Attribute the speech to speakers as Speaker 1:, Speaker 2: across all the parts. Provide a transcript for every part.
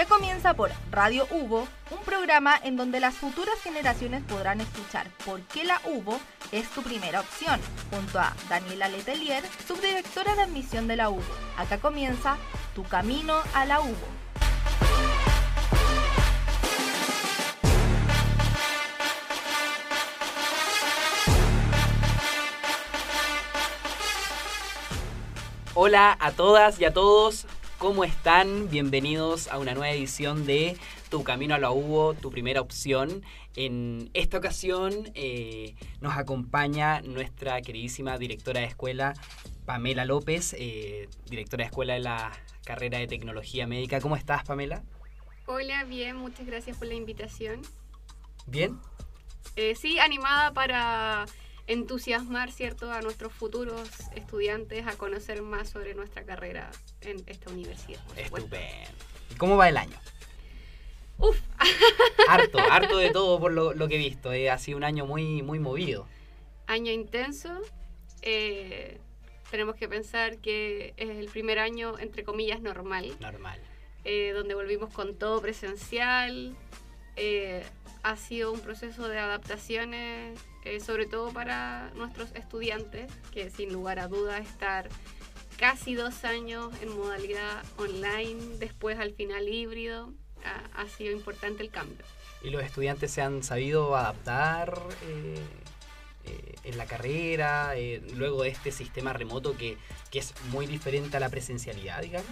Speaker 1: Ya comienza por Radio Hugo, un programa en donde las futuras generaciones podrán escuchar por qué la UBO es tu primera opción, junto a Daniela Letelier, subdirectora de admisión de la UBO. Acá comienza Tu Camino a la UBO.
Speaker 2: Hola a todas y a todos, ¿cómo están? Bienvenidos a una nueva edición de Tu Camino a la UBO, tu primera opción. En esta ocasión eh, nos acompaña nuestra queridísima directora de escuela, Pamela López, eh, directora de escuela de la carrera de Tecnología Médica. ¿Cómo estás, Pamela?
Speaker 3: Hola, bien, muchas gracias por la invitación.
Speaker 2: ¿Bien?
Speaker 3: Eh, sí, animada para entusiasmar cierto a nuestros futuros estudiantes a conocer más sobre nuestra carrera en esta universidad.
Speaker 2: Estupendo. ¿Y cómo va el año?
Speaker 3: Uf.
Speaker 2: harto, harto de todo por lo, que he visto. Eh, ha sido un año muy, muy movido.
Speaker 3: Año intenso. Eh, tenemos que pensar que es el primer año, entre comillas, normal.
Speaker 2: Normal.
Speaker 3: Eh, donde volvimos con todo presencial. ha sido un proceso de adaptaciones eh, sobre todo para nuestros estudiantes, que sin lugar a dudas estar casi dos años en modalidad online, después al final híbrido, ha, sido importante el cambio.
Speaker 2: ¿Y los estudiantes se han sabido adaptar eh, eh, en la carrera, luego de este sistema remoto que, que, es muy diferente a la presencialidad, digamos?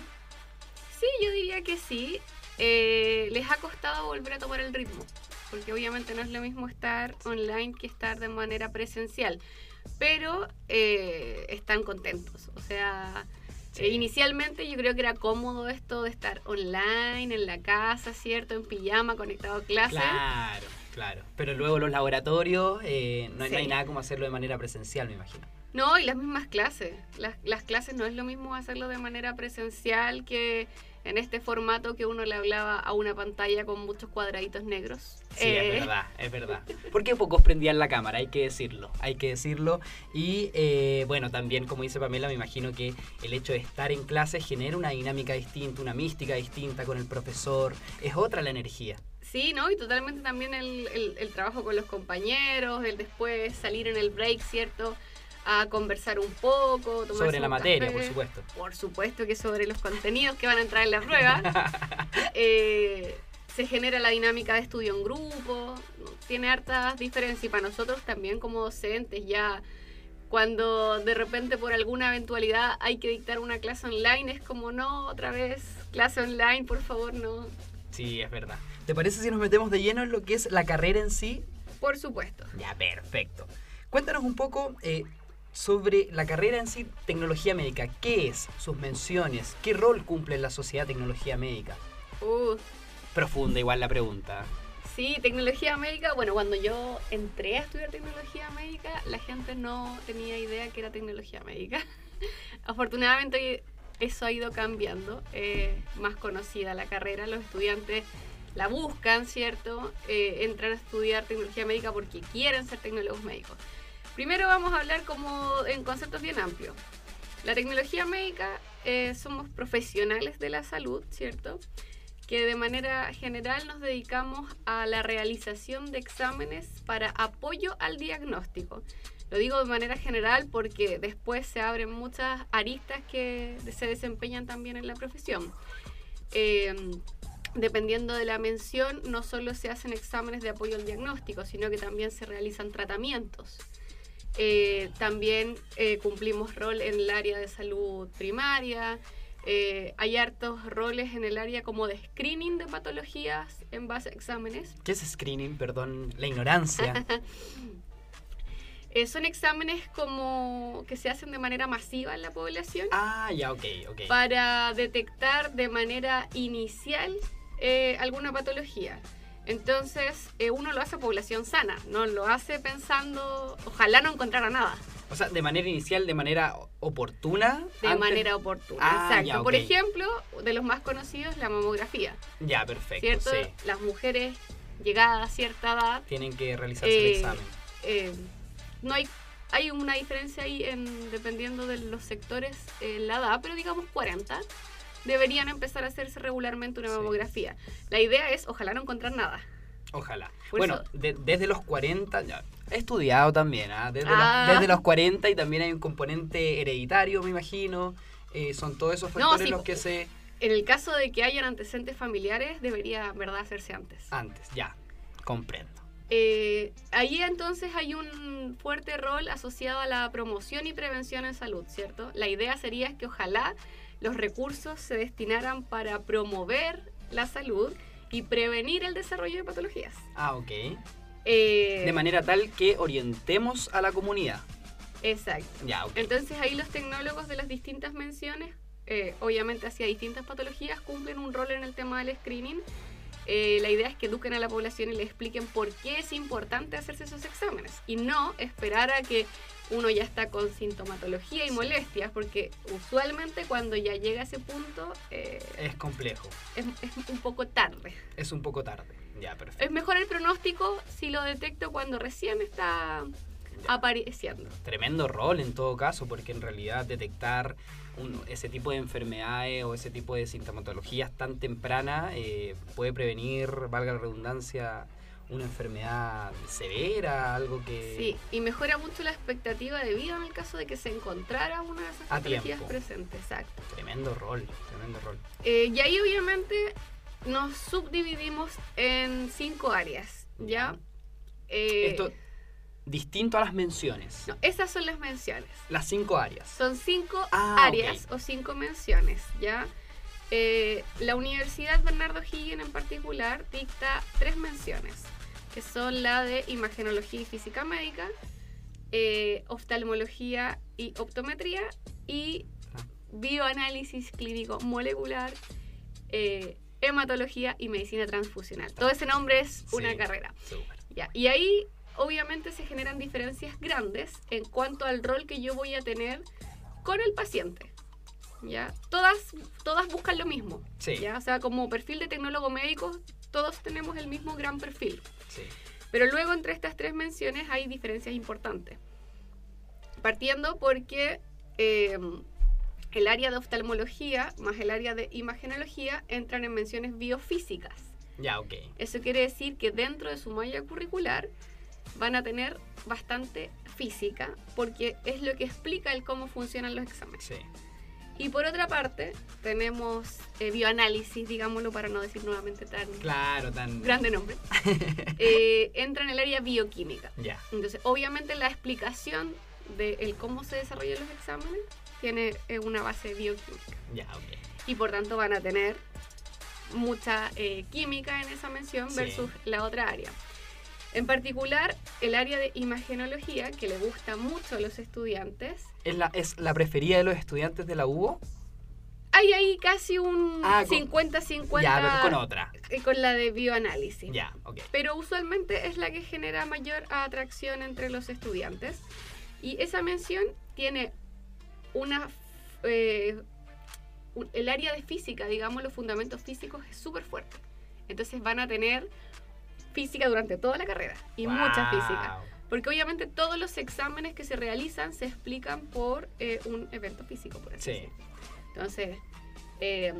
Speaker 3: Sí, yo diría que sí. les ha costado volver a tomar el ritmo porque obviamente no es lo mismo estar online que estar de manera presencial, pero eh, están contentos, o sea... Eh, inicialmente yo creo que era cómodo esto de estar online, en la casa, ¿cierto? En pijama, conectado a clase.
Speaker 2: Claro, claro. Pero luego los laboratorios, eh, no, hay nada como hacerlo de manera presencial, me imagino.
Speaker 3: No, y las mismas clases. Las, las clases no es lo mismo hacerlo de manera presencial que en este formato que uno le hablaba a una pantalla con muchos cuadraditos negros.
Speaker 2: Sí, es eh, verdad, es verdad. Porque pocos prendían la cámara, hay que decirlo, hay que decirlo. Y eh, bueno, también como dice Pamela, me imagino que el hecho de estar en clase genera una dinámica distinta, una mística distinta con el profesor, es otra la energía.
Speaker 3: Sí, ¿no? Y totalmente también el, el trabajo con los compañeros, el después salir en el break, ¿cierto? A conversar un poco.
Speaker 2: Sobre la materia, por supuesto.
Speaker 3: Por supuesto que sobre los contenidos que van a entrar en la prueba. Eh, se genera la dinámica de estudio en grupo, tiene hartas diferencias y para nosotros también como docentes ya cuando de repente por alguna eventualidad hay que dictar una clase online es como no, otra vez clase online, por favor, no.
Speaker 2: Sí, es verdad. ¿Te parece si nos metemos de lleno en lo que es la carrera en sí?
Speaker 3: Por supuesto.
Speaker 2: Ya, perfecto. Cuéntanos un poco, eh, sobre la carrera en sí, tecnología médica. ¿Qué es? Sus menciones. ¿Qué rol cumple en la sociedad tecnología médica?
Speaker 3: Uh.
Speaker 2: Profunda igual la pregunta.
Speaker 3: Sí, tecnología médica. Bueno, cuando yo entré a estudiar tecnología médica, la gente no tenía idea que era tecnología médica. Afortunadamente eso ha ido cambiando. más conocida la carrera, los estudiantes la buscan, ¿cierto? Eh, entran a estudiar tecnología médica porque quieren ser tecnólogos médicos. Primero vamos a hablar como en conceptos bien amplios. La tecnología médica eh, somos profesionales de la salud, ¿cierto? Que de manera general nos dedicamos a la realización de exámenes para apoyo al diagnóstico. Lo digo de manera general porque después se abren muchas aristas que se desempeñan también en la profesión. Eh, dependiendo de la mención, no solo se hacen exámenes de apoyo al diagnóstico, sino que también se realizan tratamientos. Eh, también eh, cumplimos rol en el área de salud primaria. Eh, hay hartos roles en el área como de screening de patologías en base a exámenes.
Speaker 2: ¿Qué es screening? Perdón, la ignorancia.
Speaker 3: son exámenes como que se hacen de manera masiva en la población.
Speaker 2: Ah, ya, ok, ok.
Speaker 3: Para detectar de manera inicial alguna patología. Entonces, eh, uno lo hace a población sana, no lo hace pensando, ojalá no encontrara nada.
Speaker 2: O sea, de manera inicial, de manera oportuna.
Speaker 3: De manera oportuna, ah, exacto. Por ejemplo, de los más conocidos, la mamografía.
Speaker 2: Ya, perfecto.
Speaker 3: ¿Cierto? Las mujeres llegadas a cierta edad.
Speaker 2: Tienen que realizarse el eh, examen.
Speaker 3: Eh, no hay, hay una diferencia ahí en, dependiendo de los sectores, la edad, pero digamos 40 deberían empezar a hacerse regularmente una mamografía. La idea es, ojalá no encontrar nada.
Speaker 2: Ojalá.
Speaker 3: Por
Speaker 2: bueno, de- desde los 40, ya, he estudiado también, ¿ah? desde,
Speaker 3: Ah.
Speaker 2: Los, desde los 40 y también hay un componente hereditario, me imagino. Eh, son todos esos
Speaker 3: No,
Speaker 2: factores
Speaker 3: sí,
Speaker 2: los que se...
Speaker 3: En el caso de que hayan antecedentes familiares, debería, ¿verdad?, hacerse antes.
Speaker 2: Antes, ya, comprendo.
Speaker 3: Eh, ahí entonces hay un fuerte rol asociado a la promoción y prevención en salud, ¿cierto? La idea sería que ojalá los recursos se destinaran para promover la salud y prevenir el desarrollo de patologías.
Speaker 2: Ah, ok.
Speaker 3: Eh,
Speaker 2: De manera tal que orientemos a la comunidad.
Speaker 3: Exacto.
Speaker 2: Ya, ok.
Speaker 3: Entonces ahí los tecnólogos de las distintas menciones, eh, obviamente hacia distintas patologías, cumplen un rol en el tema del screening. Eh, la idea es que eduquen a la población y le expliquen por qué es importante hacerse esos exámenes y no esperar a que uno ya está con sintomatología y molestias, porque usualmente cuando ya llega a ese punto eh,
Speaker 2: Es complejo.
Speaker 3: es, es un poco tarde.
Speaker 2: Es un poco tarde. Ya, perfecto.
Speaker 3: Es mejor el pronóstico si lo detecto cuando recién está apareciendo.
Speaker 2: Tremendo rol en todo caso, porque en realidad detectar ese tipo de enfermedades o ese tipo de sintomatologías tan temprana eh, puede prevenir, valga la redundancia, una enfermedad severa, algo que...
Speaker 3: Sí, y mejora mucho la expectativa de vida en el caso de que se encontrara una de esas patologías presentes. Exacto.
Speaker 2: Tremendo rol, tremendo rol.
Speaker 3: Eh, y ahí obviamente nos subdividimos en cinco áreas, ¿ya? Eh,
Speaker 2: Esto distinto a las menciones.
Speaker 3: no, esas son las menciones.
Speaker 2: Las cinco áreas.
Speaker 3: Son cinco
Speaker 2: Ah,
Speaker 3: áreas o cinco menciones, ¿ya? Eh, la Universidad Bernardo Higgins en particular dicta tres menciones, que son la de imagenología y física médica, eh, oftalmología y optometría y
Speaker 2: Ah.
Speaker 3: bioanálisis clínico molecular, eh, hematología y medicina transfusional. Todo ese nombre es una
Speaker 2: Sí.
Speaker 3: carrera. Ya, Y ahí obviamente se generan diferencias grandes en cuanto al rol que yo voy a tener con el paciente. ¿ya? Todas, todas buscan lo mismo.
Speaker 2: Sí.
Speaker 3: ¿ya? O sea, como perfil de tecnólogo médico, todos tenemos el mismo gran perfil.
Speaker 2: Sí.
Speaker 3: Pero luego entre estas tres menciones hay diferencias importantes. Partiendo porque eh, el área de oftalmología más el área de imagenología entran en menciones biofísicas.
Speaker 2: Ya, ok.
Speaker 3: Eso quiere decir que dentro de su malla curricular van a tener bastante física, porque es lo que explica el cómo funcionan los exámenes.
Speaker 2: Sí.
Speaker 3: Y por otra parte, tenemos eh, bioanálisis, digámoslo para no decir nuevamente tan
Speaker 2: Claro, tan...
Speaker 3: grande nombre. Eh, entra en el área bioquímica.
Speaker 2: Ya.
Speaker 3: Entonces, obviamente la explicación de el cómo se desarrollan los exámenes tiene eh, una base bioquímica.
Speaker 2: Ya, ok.
Speaker 3: y por tanto van a tener mucha eh, química en esa mención
Speaker 2: Sí.
Speaker 3: versus la otra área. En particular, el área de imagenología, que le gusta mucho a los estudiantes,
Speaker 2: ¿Es la, ¿Es la preferida de los estudiantes de la UBO?
Speaker 3: hay ahí casi un
Speaker 2: Ah, con-
Speaker 3: 50-50
Speaker 2: Ya, pero con otra.
Speaker 3: eh, con la de bioanálisis.
Speaker 2: Ya, ok.
Speaker 3: Pero usualmente es la que genera mayor atracción entre los estudiantes. Y esa mención tiene una... eh, el área de física, digamos, los fundamentos físicos es súper fuerte. Entonces van a tener física durante toda la carrera y mucha física. Porque obviamente todos los exámenes que se realizan se explican por eh, un evento físico, por así
Speaker 2: Sí.
Speaker 3: Entonces, eh,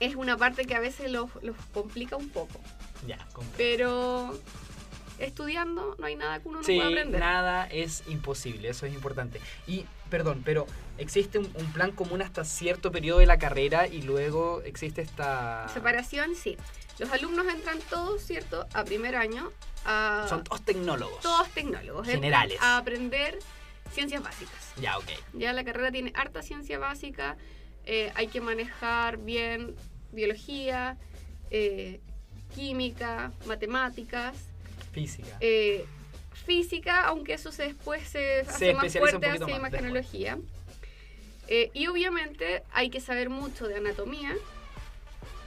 Speaker 3: es una parte que a veces los, los complica un poco.
Speaker 2: Ya, comprendo.
Speaker 3: Pero estudiando no hay nada que uno no
Speaker 2: Sí,
Speaker 3: pueda aprender.
Speaker 2: nada es imposible, eso es importante. Y, perdón, pero existe un, un plan común hasta cierto periodo de la carrera y luego existe esta...
Speaker 3: Separación, sí. Los alumnos entran todos, ¿cierto? A primer año, a
Speaker 2: Son todos tecnólogos.
Speaker 3: todos tecnólogos.
Speaker 2: Generales.
Speaker 3: A aprender ciencias básicas.
Speaker 2: Ya, ok.
Speaker 3: Ya la carrera tiene harta ciencia básica, eh, hay que manejar bien biología, eh, química, matemáticas,
Speaker 2: Física.
Speaker 3: eh, física, aunque eso se después se hace más fuerte hacia
Speaker 2: más
Speaker 3: imagenología. Eh, y obviamente hay que saber mucho de anatomía,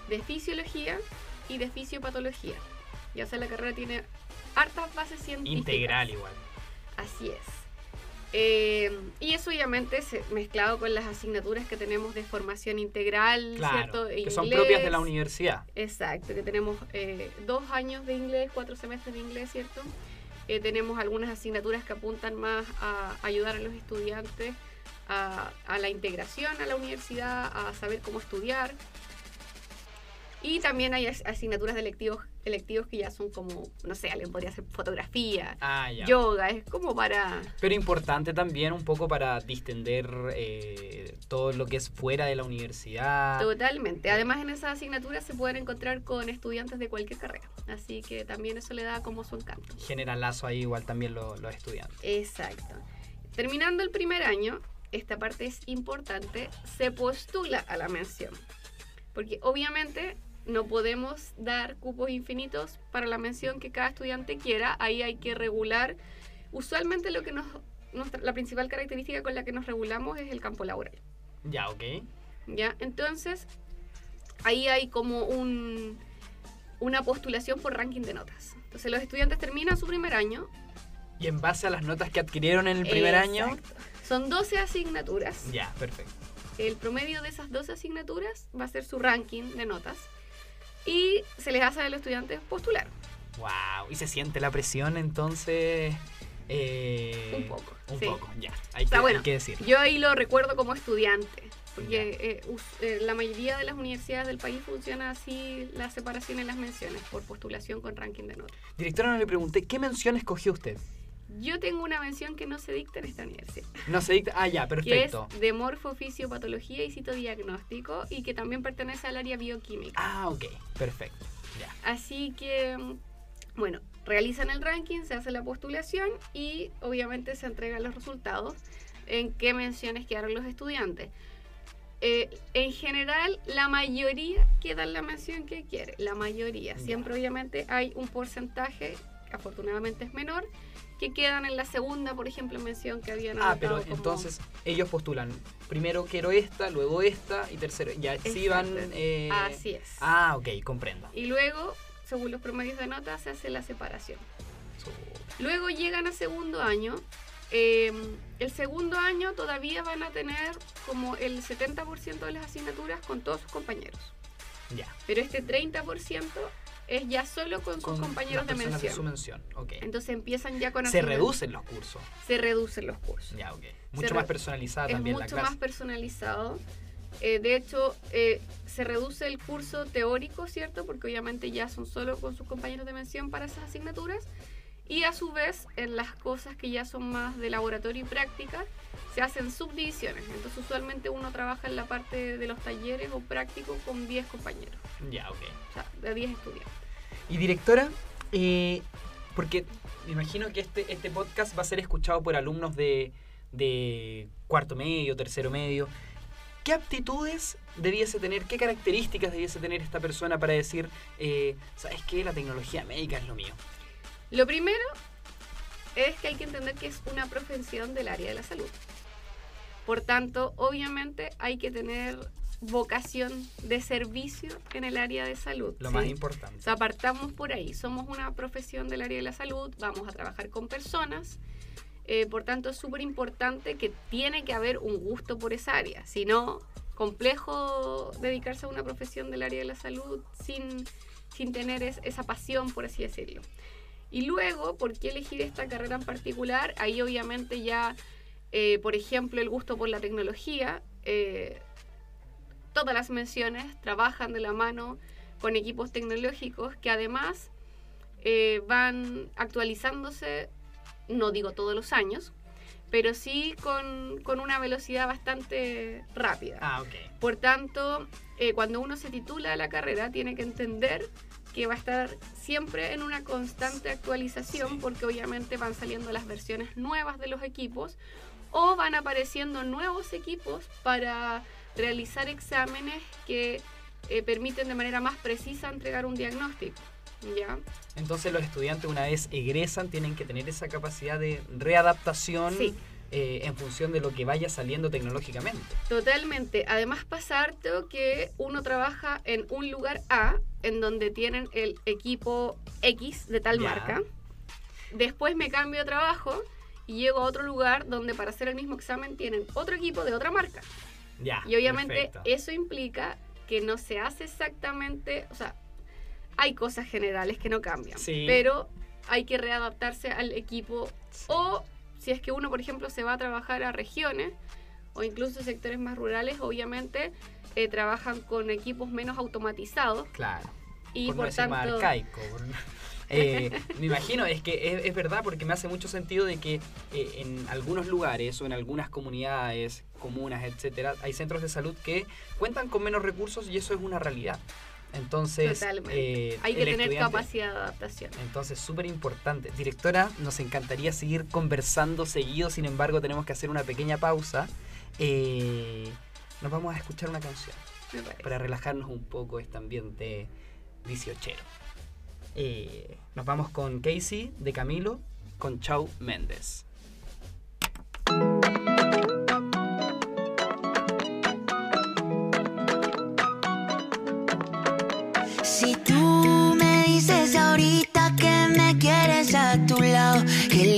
Speaker 3: de fisiología y de fisiopatología. Ya sea la carrera tiene hartas bases científicas.
Speaker 2: Integral igual.
Speaker 3: Así es. Eh, y eso obviamente se, mezclado con las asignaturas que tenemos de formación integral,
Speaker 2: Claro,
Speaker 3: ¿cierto?
Speaker 2: Que son
Speaker 3: inglés.
Speaker 2: propias de la universidad.
Speaker 3: Exacto, que tenemos eh, dos años de inglés, cuatro semestres de inglés, ¿cierto? Eh, tenemos algunas asignaturas que apuntan más a ayudar a los estudiantes a, a la integración a la universidad, a saber cómo estudiar. Y también hay as- asignaturas de electivos, electivos que ya son como, no sé, alguien podría hacer fotografía,
Speaker 2: Ah,
Speaker 3: yoga, es como para...
Speaker 2: Pero importante también un poco para distender eh, todo lo que es fuera de la universidad.
Speaker 3: Totalmente. Además, en esas asignaturas se pueden encontrar con estudiantes de cualquier carrera. Así que también eso le da como su encanto.
Speaker 2: Genera lazo ahí igual también lo- los estudiantes.
Speaker 3: Exacto. Terminando el primer año, esta parte es importante, se postula a la mención. Porque obviamente no podemos dar cupos infinitos para la mención que cada estudiante quiera. Ahí hay que regular. Usualmente lo que nos, nuestra- la principal característica con la que nos regulamos es el campo laboral.
Speaker 2: Ya, ok.
Speaker 3: ¿ya? Entonces, ahí hay como un, una postulación por ranking de notas. Entonces, los estudiantes terminan su primer año.
Speaker 2: Y en base a las notas que adquirieron en el primer año.
Speaker 3: Son 12 asignaturas.
Speaker 2: Ya, perfecto.
Speaker 3: El promedio de esas 12 asignaturas va a ser su ranking de notas. Y se les hace a los estudiantes postular.
Speaker 2: Wow. Y se siente la presión entonces. eh,
Speaker 3: Un poco,
Speaker 2: Un
Speaker 3: sí.
Speaker 2: poco, ya. Hay,
Speaker 3: O sea,
Speaker 2: que,
Speaker 3: bueno,
Speaker 2: hay que decir.
Speaker 3: Yo ahí lo recuerdo como estudiante. Porque eh, eh, la mayoría de las universidades del país funciona así la separación en las menciones por postulación con ranking de notas.
Speaker 2: Directora, no le pregunté, ¿qué mención escogió usted?
Speaker 3: Yo tengo una mención que no se dicta en esta universidad,
Speaker 2: No se dicta. Ah, ya,
Speaker 3: que
Speaker 2: perfecto.
Speaker 3: es de morfofisiopatología y citodiagnóstico y que también pertenece al área bioquímica.
Speaker 2: Ah, ok, perfecto. Ya.
Speaker 3: Así que, bueno, realizan el ranking, se hace la postulación y obviamente se entregan los resultados en qué menciones quedaron los estudiantes. Eh, en general, la mayoría queda en la mención que quiere, la mayoría.
Speaker 2: Ya.
Speaker 3: Siempre obviamente hay un porcentaje, que afortunadamente es menor, que quedan en la segunda, por ejemplo, mención que habían
Speaker 2: Ah, pero
Speaker 3: como-
Speaker 2: entonces ellos postulan. Primero quiero esta, luego esta y tercero. Ya sí van. Eh,
Speaker 3: Así es.
Speaker 2: Ah, ok, comprendo.
Speaker 3: Y luego, según los promedios de notas, se hace la separación. Luego llegan a segundo año. eh, el segundo año todavía van a tener como el 70% de las asignaturas con todos sus compañeros.
Speaker 2: Ya.
Speaker 3: Pero este 30% es ya solo con sus
Speaker 2: Con
Speaker 3: compañeros de mención.
Speaker 2: su mención. Ok.
Speaker 3: Entonces empiezan ya con
Speaker 2: Se reducen los cursos.
Speaker 3: Se reducen los cursos.
Speaker 2: Ya, ok. Mucho más personalizada
Speaker 3: es
Speaker 2: también la
Speaker 3: mucho más personalizado. Eh, de hecho, eh, se reduce el curso teórico, ¿cierto? Porque obviamente ya son solo con sus compañeros de mención para esas asignaturas. Y a su vez, en las cosas que ya son más de laboratorio y práctica, se hacen subdivisiones. Entonces, usualmente uno trabaja en la parte de los talleres o prácticos con 10 compañeros,
Speaker 2: Ya, ok.
Speaker 3: o sea, de 10 estudiantes.
Speaker 2: Y directora, eh, porque me imagino que este, este podcast va a ser escuchado por alumnos de, de cuarto medio, tercero medio. ¿Qué aptitudes debiese tener, qué características debiese tener esta persona para decir, eh, ¿sabes qué? La tecnología médica es lo mío.
Speaker 3: Lo primero es que hay que entender que es una profesión del área de la salud. Por tanto, obviamente hay que tener vocación de servicio en el área de salud.
Speaker 2: Lo
Speaker 3: ¿sí?
Speaker 2: más importante.
Speaker 3: O sea, partamos por ahí. Somos una profesión del área de la salud, vamos a trabajar con personas. eh, por tanto, es súper importante que tiene que haber un gusto por esa área. Si no, complejo dedicarse a una profesión del área de la salud sin, sin tener es- esa pasión, por así decirlo. Y luego, ¿por qué elegir esta carrera en particular? Ahí obviamente ya, eh, por ejemplo, el gusto por la tecnología. eh, todas las menciones trabajan de la mano con equipos tecnológicos que además eh, van actualizándose, no digo todos los años, pero sí con, con una velocidad bastante rápida.
Speaker 2: Ah, ok.
Speaker 3: Por tanto, eh, cuando uno se titula la carrera, tiene que entender que va a estar siempre en una constante actualización,
Speaker 2: Sí.
Speaker 3: porque obviamente van saliendo las versiones nuevas de los equipos o van apareciendo nuevos equipos para realizar exámenes que eh, permiten de manera más precisa entregar un diagnóstico. ¿Ya?
Speaker 2: Entonces los estudiantes una vez egresan tienen que tener esa capacidad de readaptación
Speaker 3: Sí.
Speaker 2: Eh, en función de lo que vaya saliendo tecnológicamente.
Speaker 3: Totalmente. Además pasa harto que uno trabaja en un lugar A, en donde tienen el equipo X de tal
Speaker 2: Ya.
Speaker 3: marca. Después me cambio de trabajo y llego a otro lugar donde para hacer el mismo examen tienen otro equipo de otra marca.
Speaker 2: Ya.
Speaker 3: Y obviamente
Speaker 2: perfecto.
Speaker 3: eso implica que no se hace exactamente, o sea, hay cosas generales que no cambian,
Speaker 2: Sí.
Speaker 3: pero hay que readaptarse al equipo
Speaker 2: Sí.
Speaker 3: o si es que uno, por ejemplo, se va a trabajar a regiones, o incluso sectores más rurales, obviamente eh, trabajan con equipos menos automatizados.
Speaker 2: Claro.
Speaker 3: Y
Speaker 2: por,
Speaker 3: por,
Speaker 2: no decir más
Speaker 3: tanto,
Speaker 2: arcaico. Eh, me imagino, es que es, es verdad porque me hace mucho sentido de que eh, en algunos lugares o en algunas comunidades, comunas, etcétera, hay centros de salud que cuentan con menos recursos y eso es una realidad. Entonces,
Speaker 3: Totalmente.
Speaker 2: eh,
Speaker 3: hay que tener capacidad de adaptación.
Speaker 2: Entonces, súper importante. Directora, nos encantaría seguir conversando seguido, sin embargo, tenemos que hacer una pequeña pausa. Eh, nos vamos a escuchar una canción para relajarnos un poco este ambiente 18. Eh, nos vamos con Casey de Camilo, con Chau Méndez.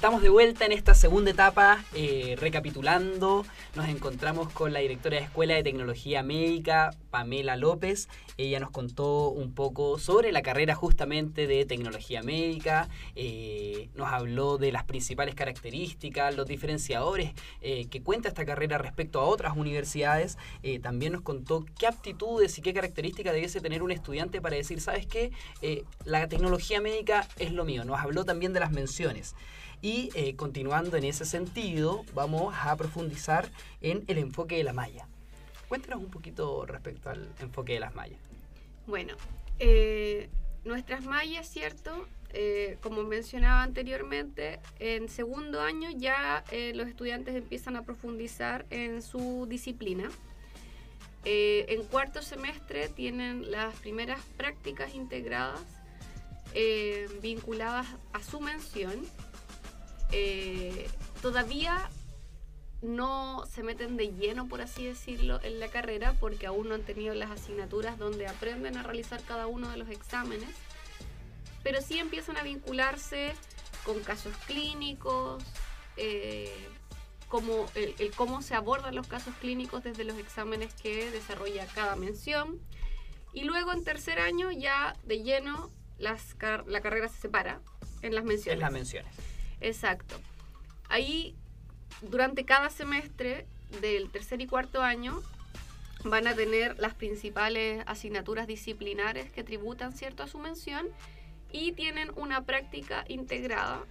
Speaker 2: Estamos de vuelta en esta segunda etapa, eh, recapitulando. Nos encontramos con la directora de Escuela de Tecnología Médica, Pamela López. Ella nos contó un poco sobre la carrera justamente de Tecnología Médica. eh, nos habló de las principales características, los diferenciadores eh, que cuenta esta carrera respecto a otras universidades. También nos contó qué aptitudes y qué características debiese tener un estudiante para decir, ¿sabes qué? La tecnología médica es lo mío. Nos habló también de las menciones. Y eh, continuando en ese sentido, vamos a profundizar en el enfoque de la malla. Cuéntanos un poquito respecto al enfoque de las mallas.
Speaker 3: Bueno, eh, nuestras mallas, ¿cierto? Eh, como mencionaba anteriormente, en segundo año ya eh, los estudiantes empiezan a profundizar en su disciplina. En cuarto semestre tienen las primeras prácticas integradas vinculadas a su mención. Eh, todavía no se meten de lleno, por así decirlo, en la carrera porque aún no han tenido las asignaturas donde aprenden a realizar cada uno de los exámenes, pero sí empiezan a vincularse con casos clínicos, eh, cómo, el, el cómo se abordan los casos clínicos desde los exámenes que desarrolla cada mención. Y luego en tercer año ya de lleno las la carrera se separa en las menciones.
Speaker 2: En las menciones.
Speaker 3: Exacto. Ahí, durante cada semestre del tercer y cuarto año, van a tener las principales asignaturas disciplinares que tributan cierto a su mención y tienen una práctica integrada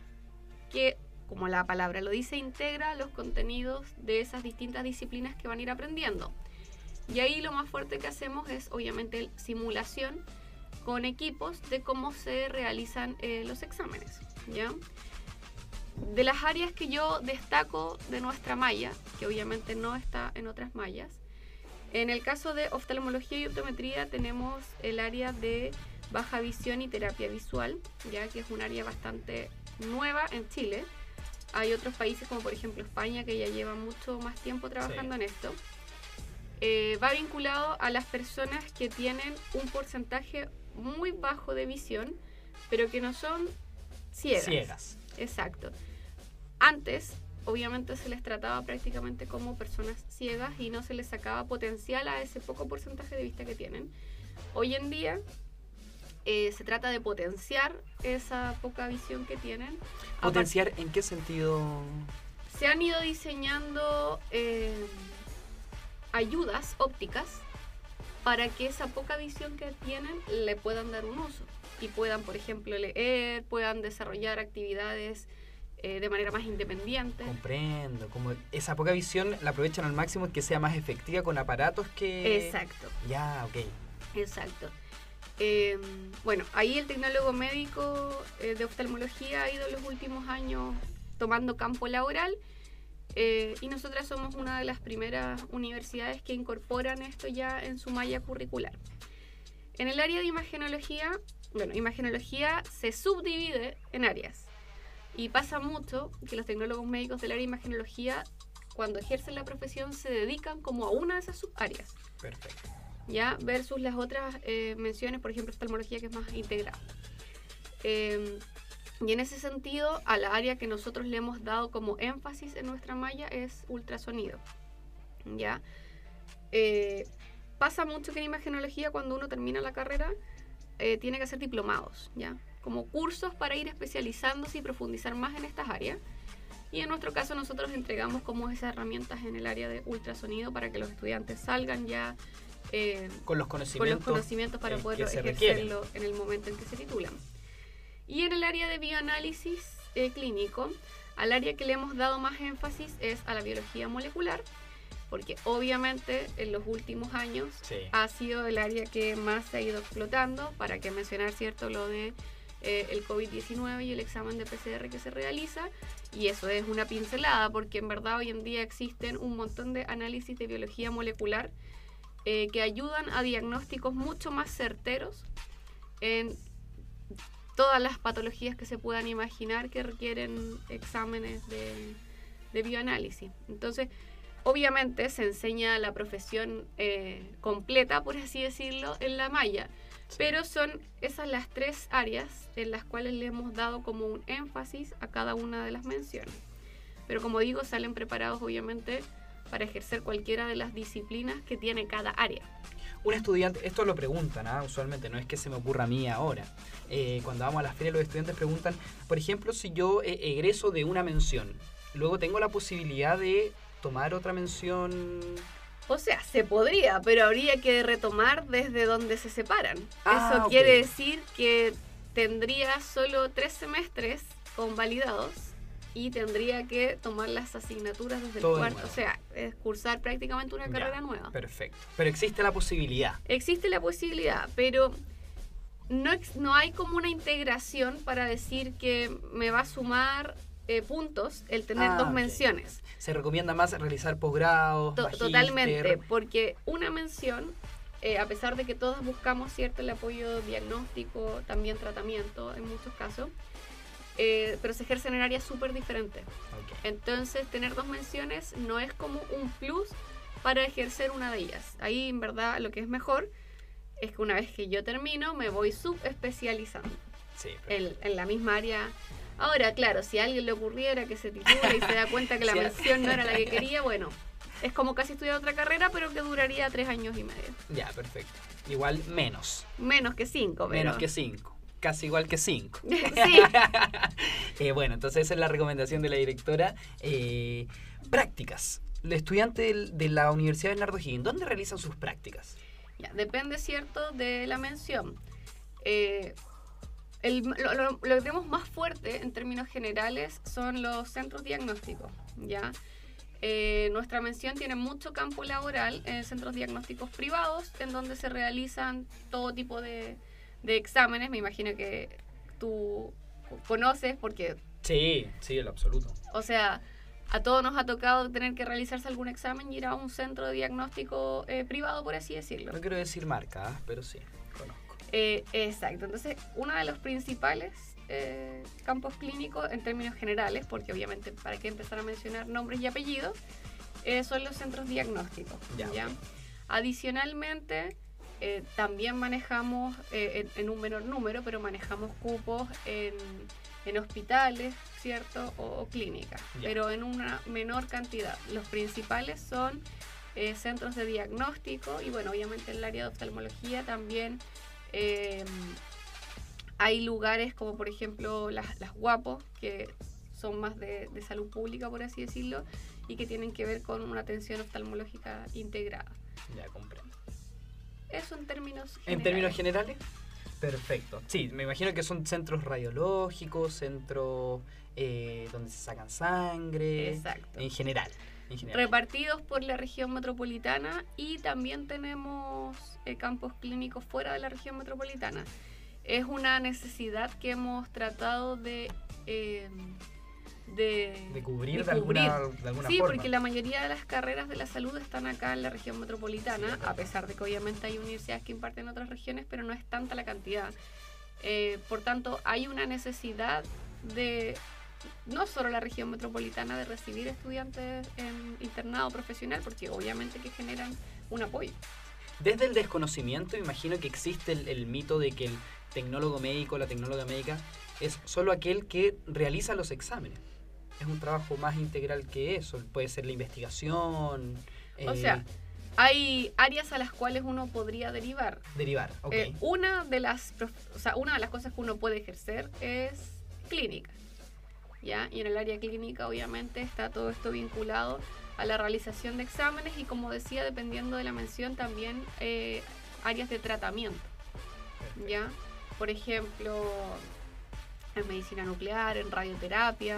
Speaker 3: que, como la palabra lo dice, integra los contenidos de esas distintas disciplinas que van a ir aprendiendo. Y ahí lo más fuerte que hacemos es, obviamente, simulación con equipos de cómo se realizan eh, los exámenes. ¿ya? De las áreas que yo destaco de nuestra malla, que obviamente no está en otras mallas, en el caso de oftalmología y optometría tenemos el área de baja visión y terapia visual, ya que es un área bastante nueva en Chile. Hay otros países como por ejemplo España que ya llevan mucho más tiempo trabajando en esto. Eh, va vinculado a las personas que tienen un porcentaje muy bajo de visión, pero que no son ciegas.
Speaker 2: Ciegas.
Speaker 3: Exacto. Antes, obviamente, se les trataba prácticamente como personas ciegas y no se les sacaba potencial a ese poco porcentaje de vista que tienen. Hoy en día eh, se trata de potenciar esa poca visión que tienen.
Speaker 2: ¿Potenciar en qué sentido?
Speaker 3: se han ido diseñando eh, ayudas ópticas para que esa poca visión que tienen le puedan dar un uso y puedan, por ejemplo, leer, puedan desarrollar actividades eh, de manera más independiente.
Speaker 2: Comprendo. Como esa poca visión la aprovechan al máximo y que sea más efectiva con aparatos que.
Speaker 3: Exacto,
Speaker 2: Ya, ok.
Speaker 3: exacto. Eh, bueno, ahí el tecnólogo médico eh, de oftalmología ha ido en los últimos años tomando campo laboral eh, y nosotras somos una de las primeras universidades que incorporan esto ya en su malla curricular. En el área de imagenología, bueno, imagenología se subdivide en áreas y pasa mucho que los tecnólogos médicos del área de imagenología cuando ejercen la profesión se dedican como a una de esas subáreas.
Speaker 2: Perfecto.
Speaker 3: ¿ya? Versus las otras eh, menciones, por ejemplo, oftalmología que es más integrada. Eh, y en ese sentido, a la área que nosotros le hemos dado como énfasis en nuestra malla es ultrasonido, ¿ya? Eh, pasa mucho que en imagenología cuando uno termina la carrera eh, tiene que hacer diplomados, ¿ya? Como cursos para ir especializándose y profundizar más en estas áreas. Y en nuestro caso nosotros entregamos como esas herramientas en el área de ultrasonido para que los estudiantes salgan ya eh,
Speaker 2: Con los
Speaker 3: con
Speaker 2: conocimientos.
Speaker 3: los conocimientos para poder
Speaker 2: requieren.
Speaker 3: ejercerlo en el momento en que se titulan. Y en el área de bioanálisis eh, clínico, al área que le hemos dado más énfasis es a la biología molecular, porque obviamente en los últimos años
Speaker 2: Sí.
Speaker 3: ha sido el área que más se ha ido explotando, para que mencionar cierto lo de eh, el COVID-19 y el examen de PCR que se realiza, y eso es una pincelada, porque en verdad hoy en día existen un montón de análisis de biología molecular eh, que ayudan a diagnósticos mucho más certeros en todas las patologías que se puedan imaginar que requieren exámenes de, de bioanálisis. Entonces, obviamente se enseña la profesión eh, completa, por así decirlo, en la malla, pero son esas las tres áreas en las cuales le hemos dado como un énfasis a cada una de las menciones. Pero como digo, salen preparados obviamente para ejercer cualquiera de las disciplinas que tiene cada área.
Speaker 2: Un estudiante, esto lo preguntan, ¿ah? usualmente, no es que se me ocurra a mí ahora. Eh, cuando vamos a las ferias, los estudiantes preguntan, por ejemplo, si yo eh, egreso de una mención, luego tengo la posibilidad de tomar otra mención.
Speaker 3: O sea, se podría, pero habría que retomar desde donde se separan.
Speaker 2: Ah,
Speaker 3: Eso quiere decir que tendría solo tres semestres convalidados y tendría que tomar las asignaturas desde
Speaker 2: Todo
Speaker 3: el cuarto. O sea, es cursar prácticamente una
Speaker 2: Ya,
Speaker 3: carrera nueva.
Speaker 2: Perfecto. Pero existe la posibilidad.
Speaker 3: Existe la posibilidad, pero no, no hay como una integración para decir que me va a sumar eh, puntos el tener
Speaker 2: Ah,
Speaker 3: dos
Speaker 2: ok.
Speaker 3: menciones.
Speaker 2: Se recomienda más realizar posgrados.
Speaker 3: To- totalmente, porque una mención, eh, a pesar de que todos buscamos cierto el apoyo diagnóstico, también tratamiento en muchos casos, eh, pero se ejercen en áreas súper diferentes.
Speaker 2: Ok.
Speaker 3: Entonces, tener dos menciones no es como un plus para ejercer una de ellas. Ahí, en verdad, lo que es mejor es que una vez que yo termino, me voy subespecializando
Speaker 2: Sí,
Speaker 3: en, en la misma área Ahora, claro, si a alguien le ocurriera que se titula y se da cuenta que la mención no era la que quería, bueno, es como casi estudiar otra carrera, pero que duraría tres años y medio.
Speaker 2: Ya, perfecto. Igual menos.
Speaker 3: Menos que cinco, pero...
Speaker 2: Menos que 5. Casi igual que 5.
Speaker 3: sí,
Speaker 2: Eh, bueno, entonces esa es la recomendación de la directora. Eh, prácticas. El estudiante de la Universidad Bernardo Higgins, ¿dónde realizan sus prácticas?
Speaker 3: Ya, depende, ¿cierto?, de la mención. Eh, el- lo, lo- lo que tenemos más fuerte en términos generales son los centros diagnósticos, ¿ya? Eh, nuestra mención tiene mucho campo laboral en centros diagnósticos privados, en donde se realizan todo tipo de, de exámenes. Me imagino que tú conoces, porque,
Speaker 2: Sí, sí, en lo absoluto.
Speaker 3: o sea, a todos nos ha tocado tener que realizarse algún examen y ir a un centro de diagnóstico eh, privado, por así decirlo.
Speaker 2: No quiero decir marca, ¿ah? pero sí, conozco.
Speaker 3: Eh, exacto, entonces uno de los principales eh, campos clínicos en términos generales, porque obviamente para qué empezar a mencionar nombres y apellidos, eh, son los centros diagnósticos.
Speaker 2: Ya.
Speaker 3: Adicionalmente, también manejamos en, en un menor número, pero manejamos cupos en, en hospitales, ¿cierto? O, o clínicas, pero en una menor cantidad. Los principales son centros de diagnóstico y bueno, obviamente en el área de oftalmología también eh, hay lugares como por ejemplo las, las guapos, que son más de, de salud pública, por así decirlo, y que tienen que ver con una atención oftalmológica integrada.
Speaker 2: Ya comprendo.
Speaker 3: Eso en términos generales.
Speaker 2: En términos generales, perfecto. Sí, me imagino que son centros radiológicos, centros eh, donde se sacan sangre.
Speaker 3: Exacto.
Speaker 2: En general.
Speaker 3: Repartidos por la región metropolitana y también tenemos eh, campos clínicos fuera de la región metropolitana. Es una necesidad que hemos tratado de... eh, de,
Speaker 2: de cubrir
Speaker 3: de
Speaker 2: de,
Speaker 3: cubrir.
Speaker 2: alguna, de alguna
Speaker 3: Sí,
Speaker 2: forma.
Speaker 3: porque la mayoría de las carreras de la salud están acá en la región metropolitana,
Speaker 2: Sí,
Speaker 3: a pesar de que obviamente hay universidades que imparten en otras regiones, pero no es tanta la cantidad. Eh, por tanto, hay una necesidad de no solo la región metropolitana de recibir estudiantes en internado profesional, porque obviamente que generan un apoyo.
Speaker 2: Desde el desconocimiento, imagino que existe el, el mito de que el tecnólogo médico, la tecnóloga médica, es solo aquel que realiza los exámenes. Es un trabajo más integral que eso. Puede ser la investigación.
Speaker 3: O
Speaker 2: eh,
Speaker 3: sea, hay áreas a las cuales uno podría derivar.
Speaker 2: derivar. Ok.
Speaker 3: Eh, una, de las, prof- o sea, una de las cosas que uno puede ejercer es clínica. ¿Ya? Y en el área clínica obviamente está todo esto vinculado a la realización de exámenes y como decía, dependiendo de la mención también eh, áreas de tratamiento. ¿ya? Por ejemplo, en medicina nuclear, en radioterapia,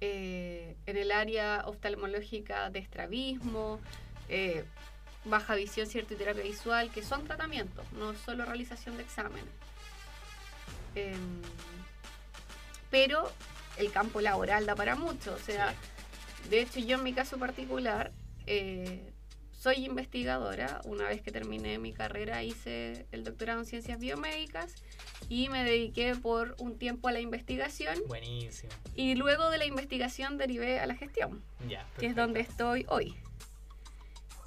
Speaker 3: eh, en el área oftalmológica de estrabismo, eh, baja visión, cierto, y terapia visual, que son tratamientos, no solo realización de exámenes. Em, pero el campo laboral da para mucho, o sea, de hecho yo en mi caso particular eh, soy investigadora, una vez que terminé mi carrera hice el doctorado en ciencias biomédicas y me dediqué por un tiempo a la investigación
Speaker 2: Buenísimo.
Speaker 3: y luego de la investigación derivé a la gestión que es donde estoy hoy.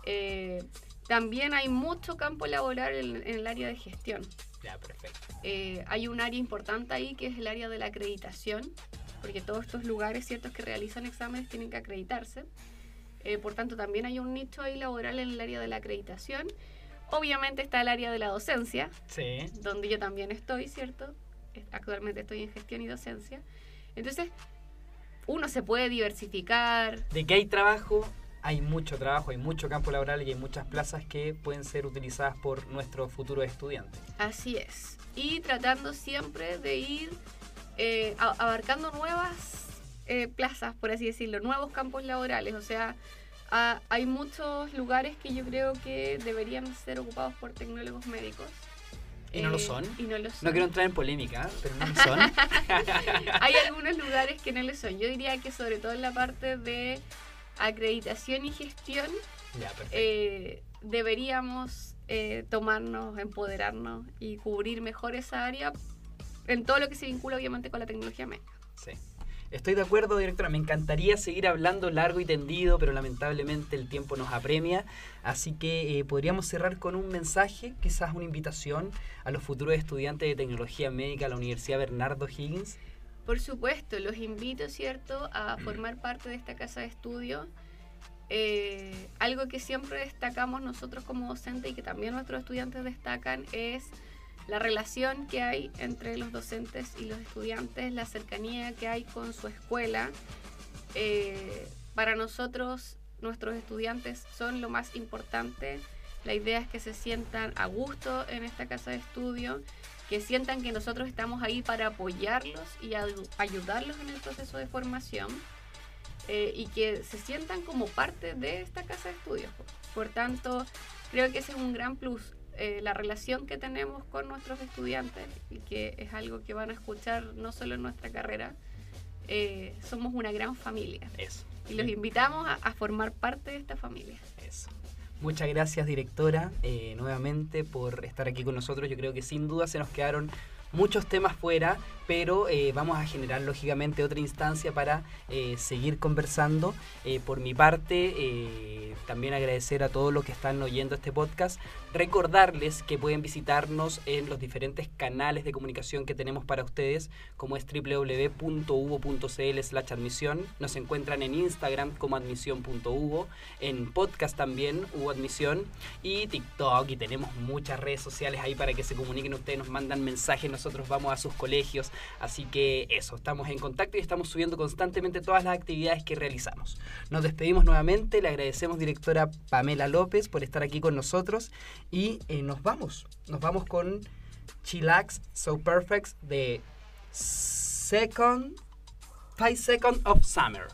Speaker 3: Eh, también hay mucho campo laboral en, en el área de gestión.
Speaker 2: Ya, perfecto.
Speaker 3: Eh, hay un área importante ahí que es el área de la acreditación, porque todos estos lugares ciertos que realizan exámenes tienen que acreditarse. Eh, por tanto, también hay un nicho ahí laboral en el área de la acreditación. Obviamente está el área de la docencia,
Speaker 2: Sí.
Speaker 3: donde yo también estoy, ¿cierto? Es- Actualmente estoy en gestión y docencia. Entonces, uno se puede diversificar,
Speaker 2: De que hay trabajo, hay mucho trabajo, hay mucho campo laboral y hay muchas plazas que pueden ser utilizadas por nuestros futuros estudiantes.
Speaker 3: Así es. Y tratando siempre de ir eh, abarcando nuevas eh, plazas, por así decirlo, nuevos campos laborales. O sea, hay muchos lugares que yo creo que deberían ser ocupados por tecnólogos médicos.
Speaker 2: ¿Y no lo
Speaker 3: Eh,
Speaker 2: son?
Speaker 3: Y no lo son.
Speaker 2: No quiero entrar en polémica, pero no lo son.
Speaker 3: Hay algunos lugares que no lo son. Yo diría que sobre todo en la parte de acreditación y gestión
Speaker 2: ya,
Speaker 3: eh, deberíamos eh, tomarnos, empoderarnos y cubrir mejor esa área en todo lo que se vincula obviamente con la tecnología médica.
Speaker 2: Sí. Estoy de acuerdo, directora. Me encantaría seguir hablando largo y tendido, pero lamentablemente el tiempo nos apremia. Así que eh, podríamos cerrar con un mensaje, quizás una invitación a los futuros estudiantes de tecnología médica de la Universidad Bernardo Higgins.
Speaker 3: Por supuesto, los invito, ¿cierto?, a formar parte de esta casa de estudio. Eh, algo que siempre destacamos nosotros como docentes y que también nuestros estudiantes destacan es la relación que hay entre los docentes y los estudiantes, la cercanía que hay con su escuela. Eh, para nosotros, nuestros estudiantes son lo más importante. La idea es que se sientan a gusto en esta casa de estudio, que sientan que nosotros estamos ahí para apoyarlos y ayu- ayudarlos en el proceso de formación eh, y que se sientan como parte de esta casa de estudios. Por tanto, creo que ese es un gran plus, eh, la relación que tenemos con nuestros estudiantes y que es algo que van a escuchar no solo en nuestra carrera, eh, somos una gran familia
Speaker 2: Eso.
Speaker 3: y los invitamos a, a formar parte de esta familia.
Speaker 2: Eso. Muchas gracias, directora, eh, nuevamente por estar aquí con nosotros. Yo creo que sin duda se nos quedaron muchos temas fuera, pero eh, vamos a generar lógicamente otra instancia para eh, seguir conversando. Eh, por mi parte, también agradecer a todos los que están oyendo este podcast. Recordarles que pueden visitarnos en los diferentes canales de comunicación que tenemos para ustedes, como es www.uvo.cl slash admisión. Nos encuentran en Instagram como admisión.uvo, en podcast también, Hubo Admisión, y TikTok, y tenemos muchas redes sociales ahí para que se comuniquen ustedes, nos mandan mensajes, nosotros vamos a sus colegios, así que eso, estamos en contacto y estamos subiendo constantemente todas las actividades que realizamos. Nos despedimos nuevamente, le agradecemos directora Pamela López por estar aquí con nosotros y eh, nos vamos, nos vamos con Chillax So Perfect de Second, Five Seconds of Summer.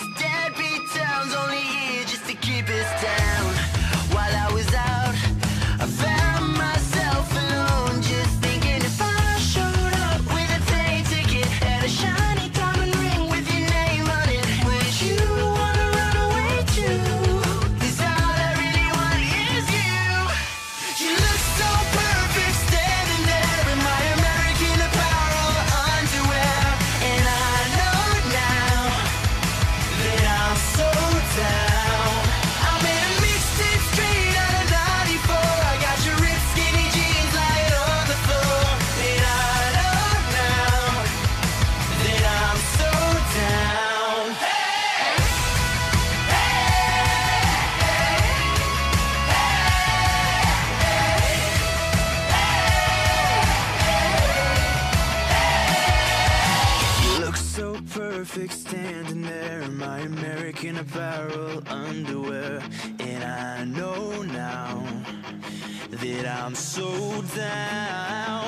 Speaker 4: is dead. I'm so down.